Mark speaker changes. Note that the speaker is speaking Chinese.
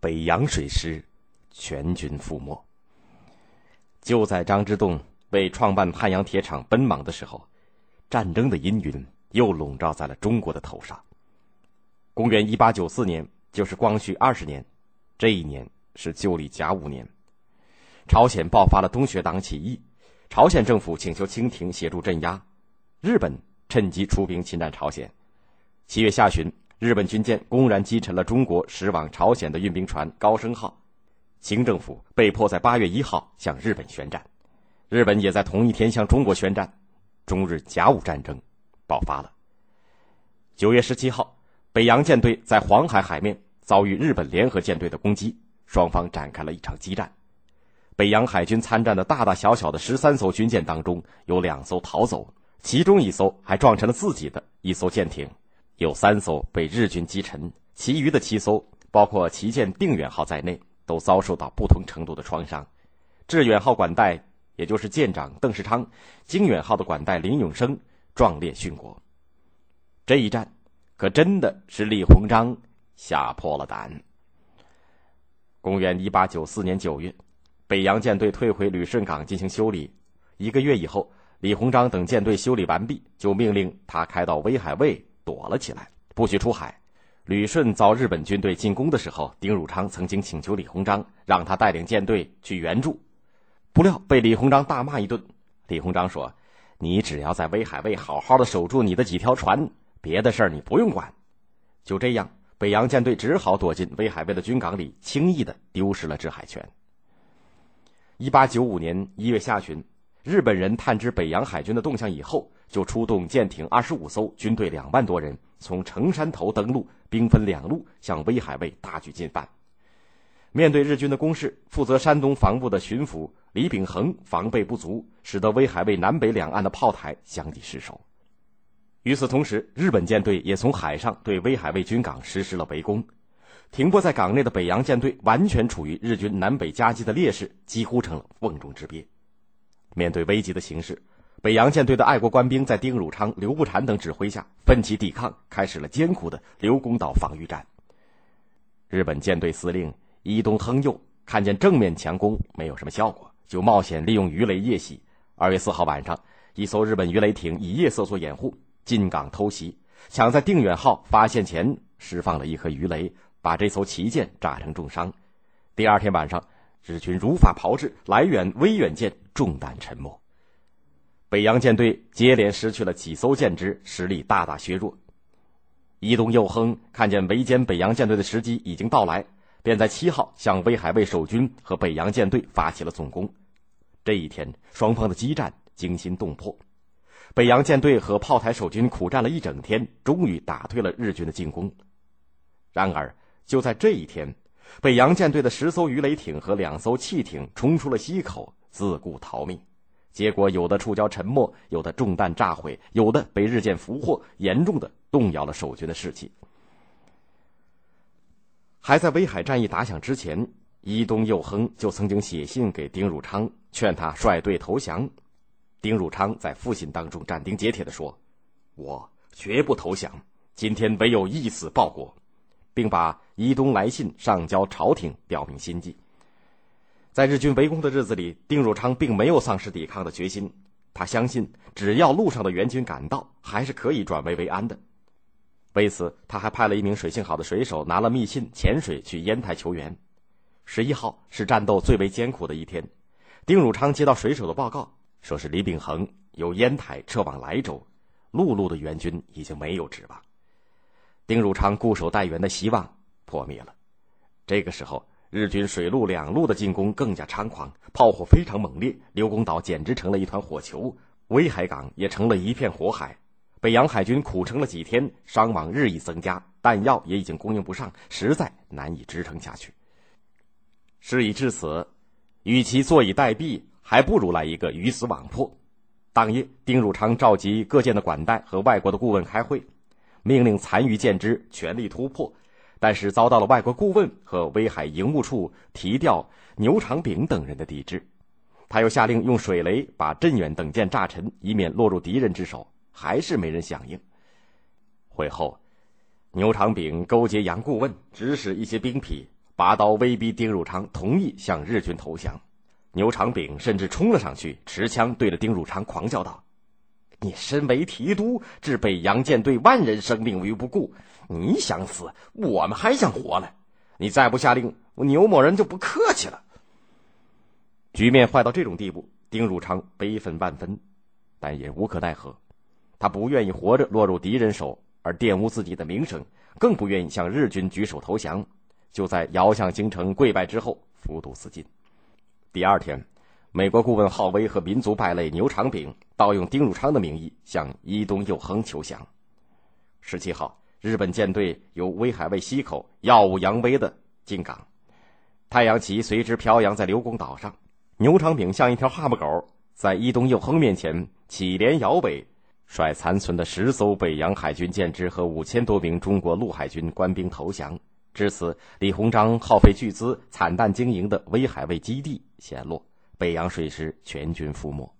Speaker 1: 北洋水师全军覆没。就在张之洞为创办汉阳铁厂奔忙的时候，战争的阴云又笼罩在了中国的头上。公元一八九四年，就是光绪二十年，这一年是旧历甲午年。朝鲜爆发了东学党起义，朝鲜政府请求清廷协助镇压，日本趁机出兵侵占朝鲜。七月下旬，日本军舰公然击沉了中国驶往朝鲜的运兵船“高升号”，清政府被迫在八月一号向日本宣战，日本也在同一天向中国宣战，中日甲午战争爆发了。九月十七号，北洋舰队在黄海海面遭遇日本联合舰队的攻击，双方展开了一场激战。北洋海军参战的大大小小的十三艘军舰当中，有两艘逃走，其中一艘还撞沉了自己的一艘舰艇，有三艘被日军击沉，其余的七艘，包括旗舰定远号在内，都遭受到不同程度的创伤。致远号管带，也就是舰长邓世昌，经远号的管带林永生壮烈殉国。这一战，可真的是李鸿章吓破了胆。公元一八九四年九月。北洋舰队退回旅顺港进行修理，一个月以后，李鸿章等舰队修理完毕，就命令他开到威海卫躲了起来，不许出海。旅顺遭日本军队进攻的时候，丁汝昌曾经请求李鸿章让他带领舰队去援助，不料被李鸿章大骂一顿。李鸿章说：“你只要在威海卫好好的守住你的几条船，别的事儿你不用管。”就这样，北洋舰队只好躲进威海卫的军港里，轻易的丢失了制海权。一八九五年一月下旬，日本人探知北洋海军的动向以后，就出动舰艇二十五艘，军队两万多人，从城山头登陆，兵分两路向威海卫大举进犯。面对日军的攻势，负责山东防务的巡抚李秉衡防备不足，使得威海卫南北两岸的炮台相继失守。与此同时，日本舰队也从海上对威海卫军港实施了围攻。停泊在港内的北洋舰队完全处于日军南北夹击的劣势，几乎成了瓮中之鳖。面对危急的形势，北洋舰队的爱国官兵在丁汝昌、刘步蟾等指挥下奋起抵抗，开始了艰苦的刘公岛防御战。日本舰队司令伊东亨佑看见正面强攻没有什么效果，就冒险利用鱼雷夜袭。二月四号晚上，一艘日本鱼雷艇以夜色做掩护，进港偷袭，抢在定远号发现前释放了一颗鱼雷。把这艘旗舰炸成重伤。第二天晚上，日军如法炮制，来远、威远舰中弹沉没。北洋舰队接连失去了几艘舰只，实力大大削弱。伊东佑亨看见围歼北洋舰队的时机已经到来，便在七号向威海卫守军和北洋舰队发起了总攻。这一天，双方的激战惊心动魄。北洋舰队和炮台守军苦战了一整天，终于打退了日军的进攻。然而，就在这一天，北洋舰队的十艘鱼雷艇和两艘汽艇冲出了溪口，自顾逃命。结果，有的触礁沉没，有的中弹炸毁，有的被日舰俘获，严重的动摇了守军的士气。还在威海战役打响之前，伊东佑亨就曾经写信给丁汝昌，劝他率队投降。丁汝昌在复信当中斩钉截铁地说：“我绝不投降，今天唯有一死报国。”并把伊东来信上交朝廷，表明心迹。在日军围攻的日子里，丁汝昌并没有丧失抵抗的决心。他相信，只要路上的援军赶到，还是可以转危为安的。为此，他还派了一名水性好的水手拿了密信潜水去烟台求援。十一号是战斗最为艰苦的一天。丁汝昌接到水手的报告，说是李秉衡由烟台撤往莱州，陆路的援军已经没有指望。丁汝昌固守待援的希望破灭了。这个时候，日军水陆两路的进攻更加猖狂，炮火非常猛烈，刘公岛简直成了一团火球，威海港也成了一片火海。北洋海军苦撑了几天，伤亡日益增加，弹药也已经供应不上，实在难以支撑下去。事已至此，与其坐以待毙，还不如来一个鱼死网破。当夜，丁汝昌召集各舰的管带和外国的顾问开会。命令残余舰只全力突破，但是遭到了外国顾问和威海营务处提调牛长炳等人的抵制。他又下令用水雷把镇远等舰炸沉，以免落入敌人之手，还是没人响应。会后，牛长炳勾结杨顾问，指使一些兵痞拔刀威逼丁汝昌同意向日军投降。牛长炳甚至冲了上去，持枪对着丁汝昌狂叫道：“你身为提督，置北洋舰队万人生命于不顾，你想死，我们还想活呢！你再不下令，我牛某人就不客气了。”局面坏到这种地步，丁汝昌悲愤万分，但也无可奈何。他不愿意活着落入敌人手而玷污自己的名声，更不愿意向日军举手投降。就在遥向京城跪拜之后，服毒自尽。第二天，美国顾问浩威和民族败类牛长炳盗用丁汝昌的名义向伊东佑亨求降。十七号，日本舰队由威海卫西口耀武扬威的进港，太阳旗随之飘扬在刘公岛上。牛长炳像一条哈巴狗，在伊东佑亨面前起连摇尾，率残存的十艘北洋海军舰只和五千多名中国陆海军官兵投降。至此，李鸿章耗费巨资、惨淡经营的威海卫基地陷落，北洋水师全军覆没。